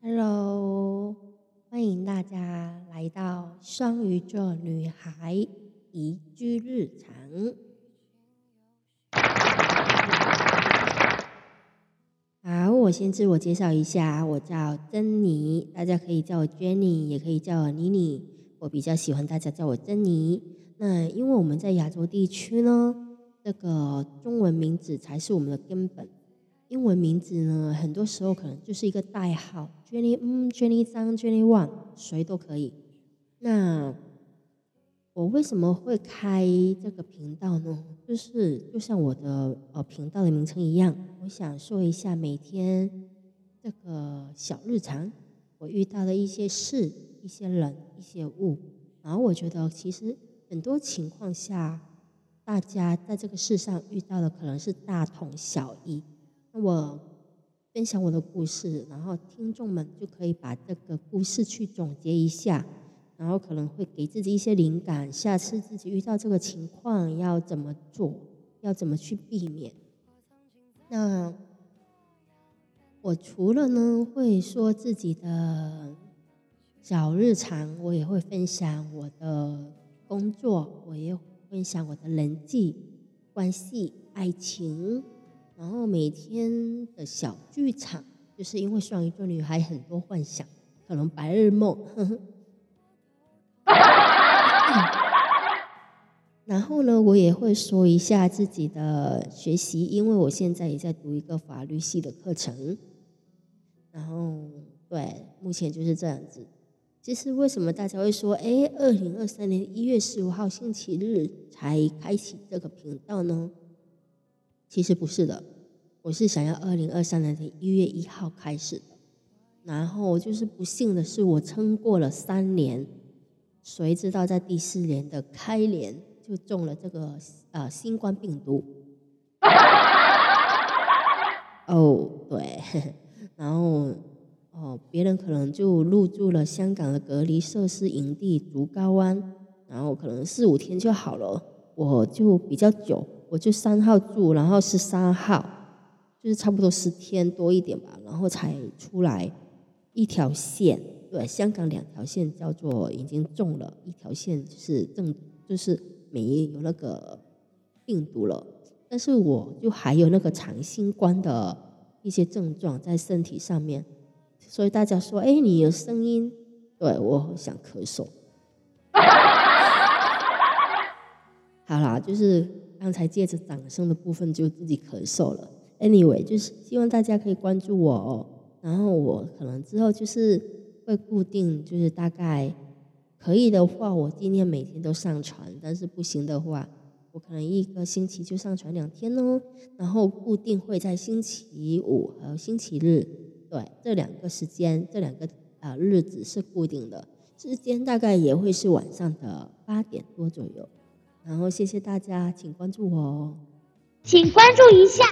Hello，欢迎大家来到双鱼座女孩宜居日常。好，我先自我介绍一下，我叫珍妮，大家可以叫我 Jenny，也可以叫我妮妮。我比较喜欢大家叫我珍妮。那因为我们在亚洲地区呢，这个中文名字才是我们的根本。英文名字呢，很多时候可能就是一个代号，Jenny，嗯，Jenny 张，Jenny Wang，谁都可以。那我为什么会开这个频道呢？就是就像我的呃频道的名称一样，我想说一下每天这个小日常，我遇到的一些事、一些人、一些物。然后我觉得其实很多情况下，大家在这个世上遇到的可能是大同小异。我分享我的故事，然后听众们就可以把这个故事去总结一下，然后可能会给自己一些灵感，下次自己遇到这个情况要怎么做，要怎么去避免。那我除了呢会说自己的小日常，我也会分享我的工作，我也分享我的人际关系、爱情。然后每天的小剧场，就是因为双鱼座女孩很多幻想，可能白日梦。呵 呵然后呢，我也会说一下自己的学习，因为我现在也在读一个法律系的课程。然后，对，目前就是这样子。其实为什么大家会说，哎，二零二三年一月十五号星期日才开启这个频道呢？其实不是的，我是想要二零二三年的一月一号开始的，然后就是不幸的是，我撑过了三年，谁知道在第四年的开年就中了这个呃新冠病毒。哦，对，然后哦，别人可能就入住了香港的隔离设施营地竹篙湾，然后可能四五天就好了，我就比较久。我就三号住，然后十三号，就是差不多十天多一点吧，然后才出来一条线。对，香港两条线叫做已经中了，一条线就是正就是没有那个病毒了，但是我就还有那个长新冠的一些症状在身体上面，所以大家说，哎，你有声音，对我想咳嗽。好啦，就是。刚才借着掌声的部分就自己咳嗽了。Anyway，就是希望大家可以关注我哦。然后我可能之后就是会固定，就是大概可以的话，我今天每天都上传；但是不行的话，我可能一个星期就上传两天哦。然后固定会在星期五和星期日，对这两个时间，这两个啊日子是固定的，时间大概也会是晚上的八点多左右。然后谢谢大家，请关注我哦，请关注一下。